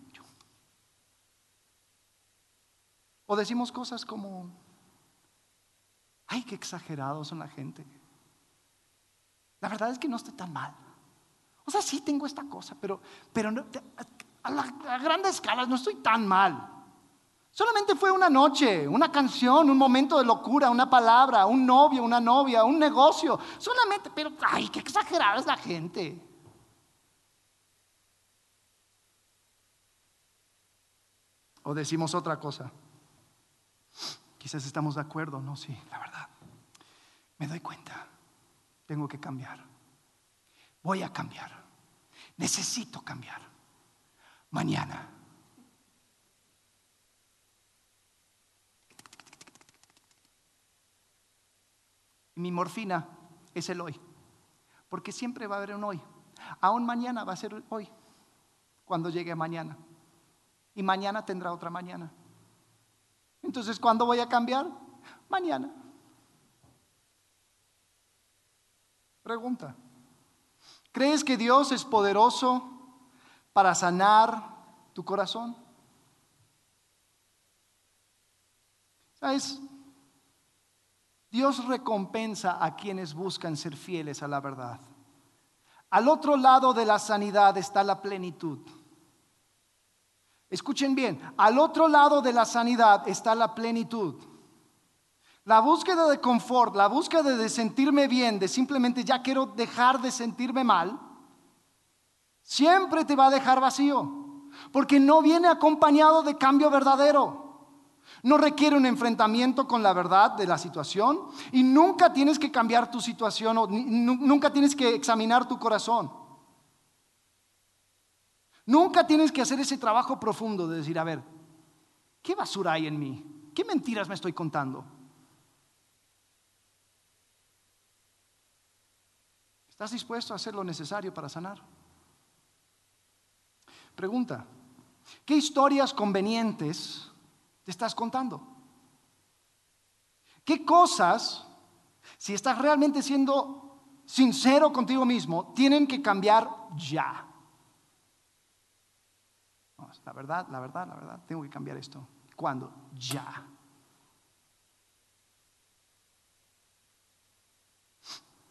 O decimos cosas como, ay, qué exagerados son la gente. La verdad es que no estoy tan mal. O sea, sí tengo esta cosa, pero, pero a, a grandes escalas no estoy tan mal. Solamente fue una noche, una canción, un momento de locura, una palabra, un novio, una novia, un negocio. Solamente, pero, ay, qué exagerada es la gente. O decimos otra cosa. Quizás estamos de acuerdo, no, sí, la verdad. Me doy cuenta, tengo que cambiar. Voy a cambiar. Necesito cambiar. Mañana. mi morfina es el hoy. Porque siempre va a haber un hoy. Aún mañana va a ser hoy. Cuando llegue mañana. Y mañana tendrá otra mañana. Entonces, ¿cuándo voy a cambiar? Mañana. Pregunta. ¿Crees que Dios es poderoso para sanar tu corazón? ¿Sabes? Dios recompensa a quienes buscan ser fieles a la verdad. Al otro lado de la sanidad está la plenitud. Escuchen bien, al otro lado de la sanidad está la plenitud. La búsqueda de confort, la búsqueda de sentirme bien, de simplemente ya quiero dejar de sentirme mal, siempre te va a dejar vacío, porque no viene acompañado de cambio verdadero. No requiere un enfrentamiento con la verdad de la situación y nunca tienes que cambiar tu situación o nunca tienes que examinar tu corazón. Nunca tienes que hacer ese trabajo profundo de decir, a ver, ¿qué basura hay en mí? ¿Qué mentiras me estoy contando? ¿Estás dispuesto a hacer lo necesario para sanar? Pregunta, ¿qué historias convenientes te estás contando? ¿Qué cosas, si estás realmente siendo sincero contigo mismo, tienen que cambiar ya? La verdad, la verdad, la verdad, tengo que cambiar esto. ¿Cuándo? Ya.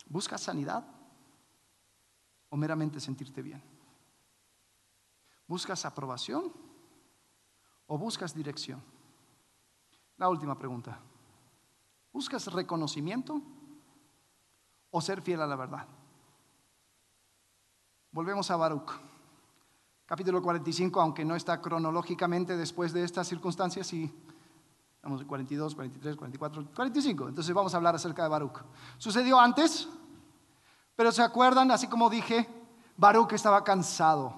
¿Buscas sanidad o meramente sentirte bien? ¿Buscas aprobación o buscas dirección? La última pregunta. ¿Buscas reconocimiento o ser fiel a la verdad? Volvemos a Baruch capítulo 45, aunque no está cronológicamente después de estas circunstancias, sí, en 42, 43, 44, 45. Entonces vamos a hablar acerca de Baruch. Sucedió antes, pero se acuerdan, así como dije, Baruch estaba cansado.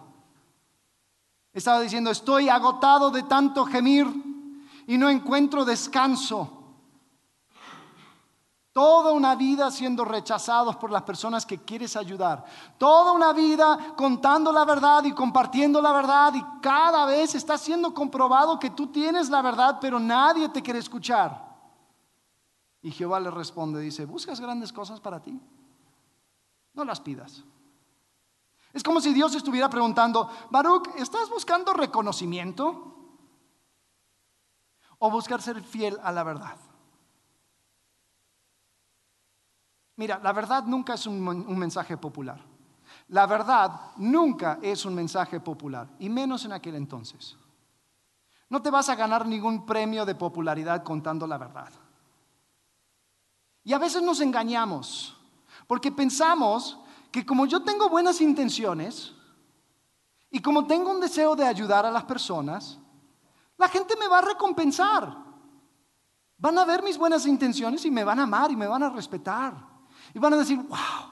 Estaba diciendo, estoy agotado de tanto gemir y no encuentro descanso. Toda una vida siendo rechazados por las personas que quieres ayudar. Toda una vida contando la verdad y compartiendo la verdad y cada vez está siendo comprobado que tú tienes la verdad, pero nadie te quiere escuchar. Y Jehová le responde, dice, ¿buscas grandes cosas para ti? No las pidas. Es como si Dios estuviera preguntando, Baruch, ¿estás buscando reconocimiento? ¿O buscar ser fiel a la verdad? Mira, la verdad nunca es un, mensaje popular. La verdad nunca es un mensaje popular, y menos en aquel entonces. No te vas a ganar ningún premio de popularidad contando la verdad. Y a veces nos engañamos, porque pensamos que como yo tengo buenas intenciones y como tengo un deseo de ayudar a las personas, la gente me va a recompensar. Van a ver mis buenas intenciones y me van a amar y me van a respetar. Y van a decir, wow,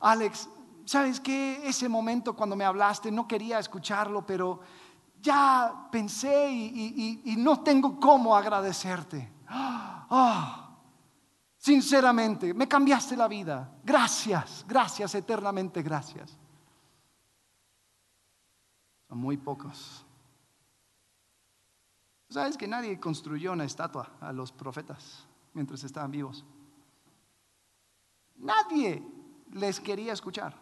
Alex, ¿sabes qué? Ese momento cuando me hablaste no quería escucharlo, pero ya pensé y, no tengo cómo agradecerte. Ah, sinceramente, me cambiaste la vida. Gracias, gracias, eternamente gracias. Son muy pocos. ¿Sabes que nadie construyó una estatua a los profetas mientras estaban vivos? Nadie les quería escuchar.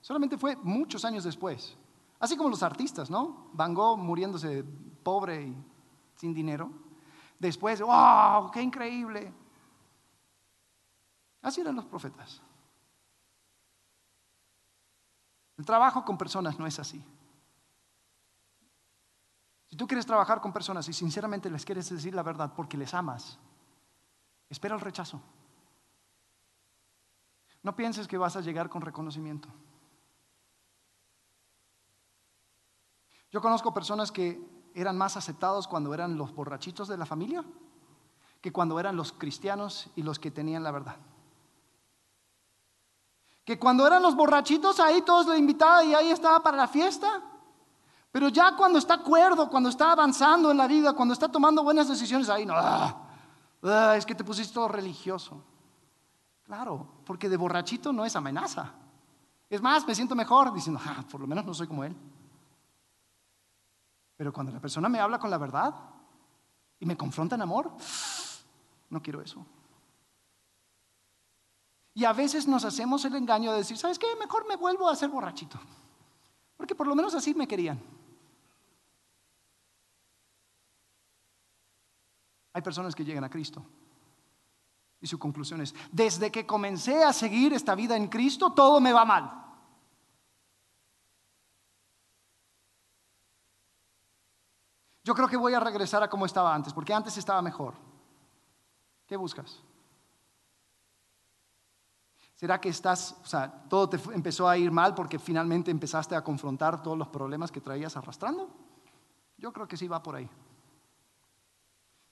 Solamente fue muchos años después. Así como los artistas, ¿no? Van Gogh muriéndose pobre y sin dinero. Después, ¡wow! ¡Qué increíble! Así eran los profetas. El trabajo con personas no es así. Si tú quieres trabajar con personas y sinceramente les quieres decir la verdad porque les amas, espera el rechazo. No pienses que vas a llegar con reconocimiento. Yo conozco personas que eran más aceptados cuando eran los borrachitos de la familia que cuando eran los cristianos y los que tenían la verdad. Que cuando eran los borrachitos ahí todos le invitaban y ahí estaba para la fiesta. Pero ya cuando está cuerdo, cuando está avanzando en la vida, cuando está tomando buenas decisiones, ahí no, ah, ah, es que te pusiste todo religioso. Claro, porque de borrachito no es amenaza. Es más, me siento mejor diciendo, ah, por lo menos no soy como él. Pero cuando la persona me habla con la verdad y me confronta en amor, no quiero eso. Y a veces nos hacemos el engaño de decir, ¿sabes qué? Mejor me vuelvo a ser borrachito. Porque por lo menos así me querían. Hay personas que llegan a Cristo y su conclusión es, desde que comencé a seguir esta vida en Cristo, todo me va mal. Yo creo que voy a regresar a como estaba antes, porque antes estaba mejor. ¿Qué buscas? ¿Será que estás, o sea, todo te empezó a ir mal porque finalmente empezaste a confrontar todos los problemas que traías arrastrando? Yo creo que sí va por ahí.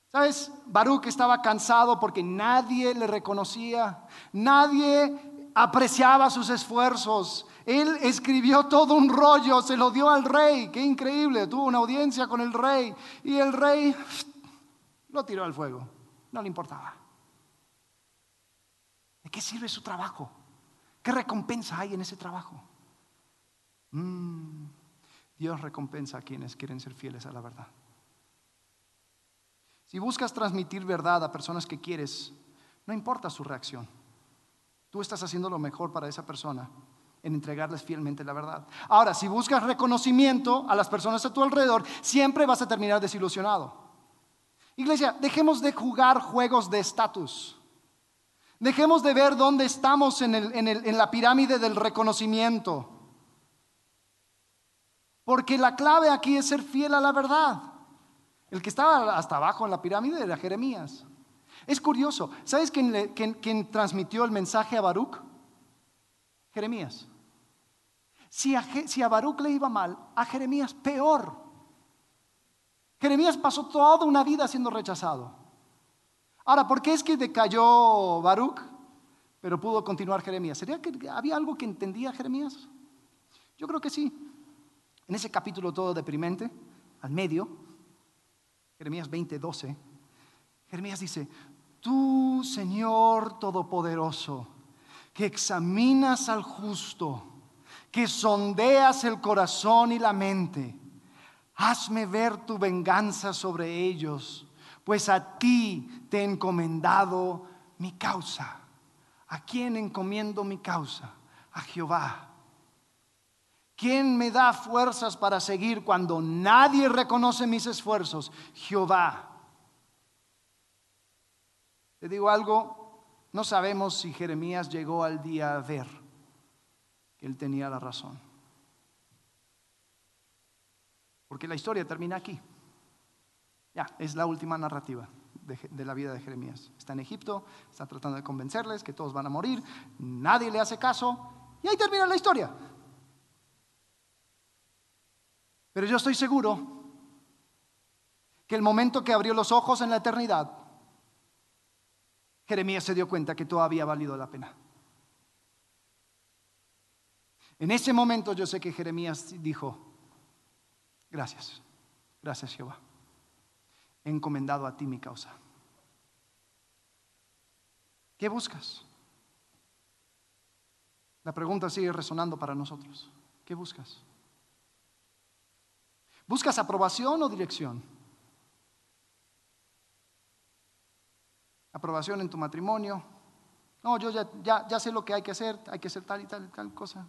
¿Sabes? Baruch estaba cansado porque nadie le reconocía, nadie apreciaba sus esfuerzos. Él escribió todo un rollo, se lo dio al rey, qué increíble, tuvo una audiencia con el rey y el rey lo tiró al fuego, no le importaba. ¿De qué sirve su trabajo? ¿Qué recompensa hay en ese trabajo? Mm, Dios recompensa a quienes quieren ser fieles a la verdad. Si buscas transmitir verdad a personas que quieres, no importa su reacción. Tú estás haciendo lo mejor para esa persona en entregarles fielmente la verdad. Ahora, si buscas reconocimiento a las personas a tu alrededor, siempre vas a terminar desilusionado. Iglesia, dejemos de jugar juegos de estatus. Dejemos de ver dónde estamos en, en la pirámide del reconocimiento. Porque la clave aquí es ser fiel a la verdad. El que estaba hasta abajo en la pirámide era Jeremías. Es curioso, ¿sabes quién, transmitió el mensaje a Baruch? Jeremías. Si a, si a Baruch le iba mal, a Jeremías peor. Jeremías pasó toda una vida siendo rechazado. Ahora, ¿por qué es que decayó Baruch, pero pudo continuar Jeremías? ¿Sería que había algo que entendía Jeremías? Yo creo que sí. En ese capítulo todo deprimente, al medio, Jeremías 20, 12. Jeremías dice, tú Señor Todopoderoso, que examinas al justo, que sondeas el corazón y la mente, hazme ver tu venganza sobre ellos, pues a ti te he encomendado mi causa. ¿A quién encomiendo mi causa? A Jehová ¿Quién me da fuerzas para seguir cuando nadie reconoce mis esfuerzos? Jehová. Te digo algo, no sabemos si Jeremías llegó al día a ver que él tenía la razón. Porque la historia termina aquí. Ya, es la última narrativa de, de, la vida de Jeremías. Está en Egipto, está tratando de convencerles que todos van a morir, nadie le hace caso y ahí termina la historia. Pero yo estoy seguro que el momento que abrió los ojos en la eternidad, Jeremías se dio cuenta que todo había valido la pena. En ese momento yo sé que Jeremías dijo, gracias, gracias Jehová, he encomendado a ti mi causa. ¿Qué buscas? La pregunta sigue resonando para nosotros. ¿Qué buscas? ¿Buscas aprobación o dirección? Aprobación en tu matrimonio. No, yo ya, ya, sé lo que hay que hacer, hay que hacer tal y tal y tal cosa.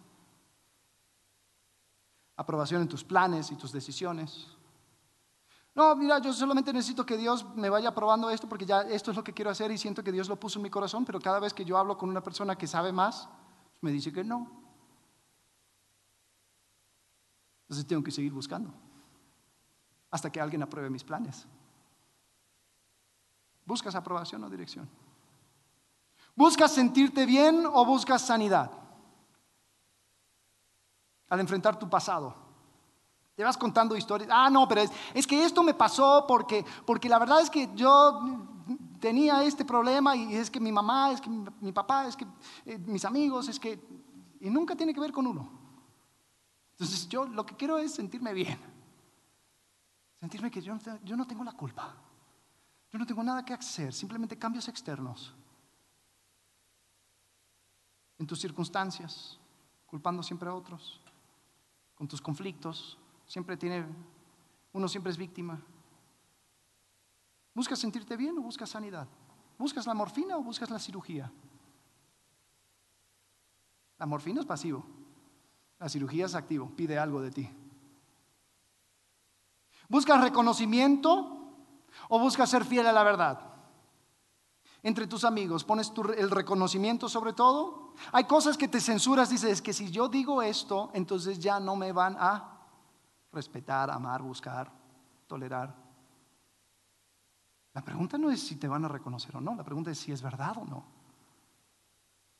aprobación en tus planes y tus decisiones. No, mira, yo solamente necesito que Dios me vaya aprobando esto porque ya esto es lo que quiero hacer y siento que Dios lo puso en mi corazón, pero cada vez que yo hablo con una persona que sabe más, me dice que no. Entonces tengo que seguir buscando hasta que alguien apruebe mis planes. ¿Buscas aprobación o dirección? ¿Buscas sentirte bien o buscas sanidad? Al enfrentar tu pasado. Te vas contando historias. Ah, no, pero es, que esto me pasó porque, porque la verdad es que yo tenía este problema y es que mi mamá, es que mi, papá, es que eh, mis amigos, es que... Y nunca tiene que ver con uno. Entonces yo lo que quiero es sentirme bien. Sentirme que yo, yo no tengo la culpa. Yo no tengo nada que hacer, simplemente cambios externos. En tus circunstancias, culpando siempre a otros, con tus conflictos, siempre tiene, uno siempre es víctima. ¿Buscas sentirte bien o buscas sanidad? ¿Buscas la morfina o buscas la cirugía? La morfina es pasivo, la cirugía es activo, pide algo de ti. ¿Buscas reconocimiento ¿O buscas ser fiel a la verdad? Entre tus amigos, ¿pones el reconocimiento sobre todo? Hay cosas que te censuras, dices, que si yo digo esto, entonces ya no me van a respetar, amar, buscar, tolerar. La pregunta no es si te van a reconocer o no, la pregunta es si es verdad o no.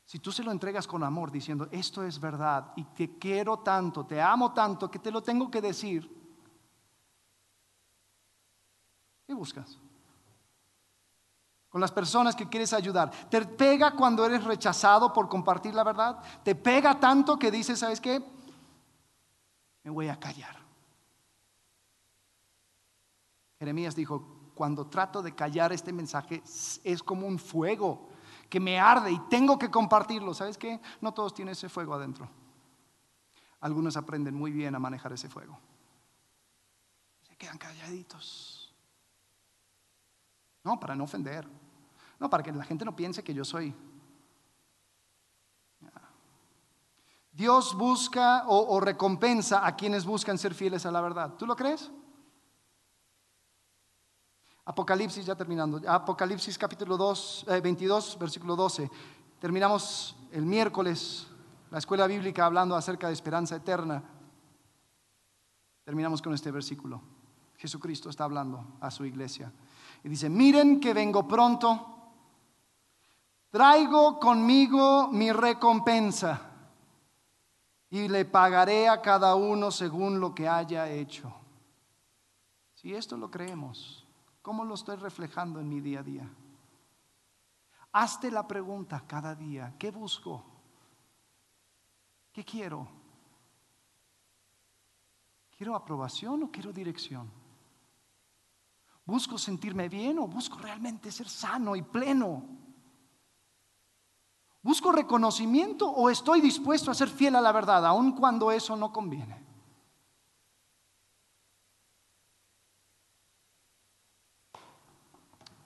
Si tú se lo entregas con amor diciendo, esto es verdad y te quiero tanto, te amo tanto que te lo tengo que decir, ¿Qué buscas? Con las personas que quieres ayudar. ¿Te pega cuando eres rechazado por compartir la verdad? ¿Te pega tanto que dices, ¿sabes qué? Me voy a callar. Jeremías dijo, cuando trato de callar este mensaje es como un fuego que me arde y tengo que compartirlo. ¿Sabes qué? No todos tienen ese fuego adentro. Algunos aprenden muy bien a manejar ese fuego. Se quedan calladitos. No, para no ofender. No, para que la gente no piense que yo soy. Dios busca o, recompensa a quienes buscan ser fieles a la verdad. ¿Tú lo crees? Apocalipsis, ya terminando. Apocalipsis capítulo 2, 22, eh, versículo 12. Terminamos el miércoles la escuela bíblica hablando acerca de esperanza eterna. Terminamos con este versículo. Jesucristo está hablando a su iglesia. Y dice, miren que vengo pronto, traigo conmigo mi recompensa y le pagaré a cada uno según lo que haya hecho. Si esto lo creemos, ¿cómo lo estoy reflejando en mi día a día? Hazte la pregunta cada día, ¿qué busco? ¿Qué quiero? ¿Quiero aprobación o quiero dirección? ¿Busco sentirme bien o busco realmente ser sano y pleno? ¿Busco reconocimiento o estoy dispuesto a ser fiel a la verdad, aun cuando eso no conviene?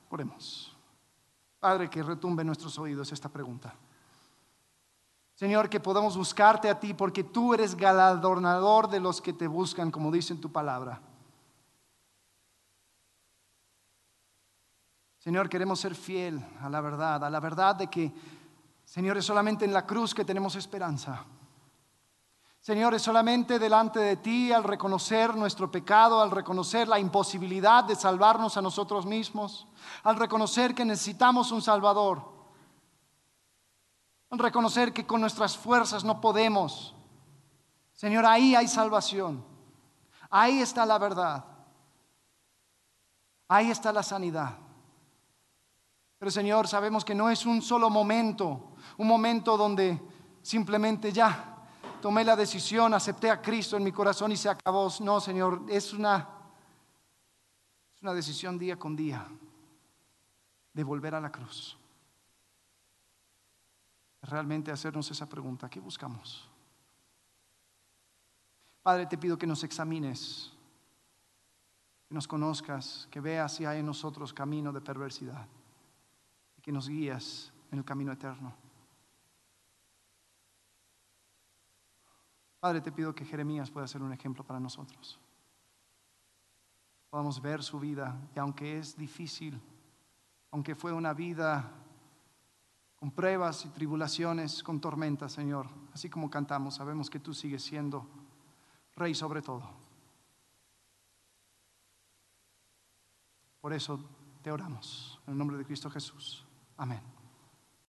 Oremos. Padre, que retumbe en nuestros oídos esta pregunta. Señor, que podamos buscarte a ti porque tú eres galardonador de los que te buscan, como dice en tu palabra. Señor, queremos ser fiel a la verdad, a la verdad de que, Señor, es solamente en la cruz que tenemos esperanza. Señor, es solamente delante de ti al reconocer nuestro pecado, al reconocer la imposibilidad de salvarnos a nosotros mismos, al reconocer que necesitamos un Salvador, al reconocer que con nuestras fuerzas no podemos. Señor, ahí hay salvación, ahí está la verdad, ahí está la sanidad. Pero Señor, sabemos que no es un solo momento, un momento donde simplemente ya tomé la decisión, acepté a Cristo en mi corazón y se acabó. No, Señor, es una, es una decisión día con día de volver a la cruz. Realmente hacernos esa pregunta, ¿qué buscamos? Padre, te pido que nos examines, que nos conozcas, que veas si hay en nosotros camino de perversidad que nos guías en el camino eterno. Padre, te pido que Jeremías pueda ser un ejemplo para nosotros. Podamos ver su vida y aunque es difícil, aunque fue una vida con pruebas y tribulaciones, con tormentas, Señor, así como cantamos, sabemos que tú sigues siendo rey sobre todo. Por eso te oramos, en el nombre de Cristo Jesús. Amén.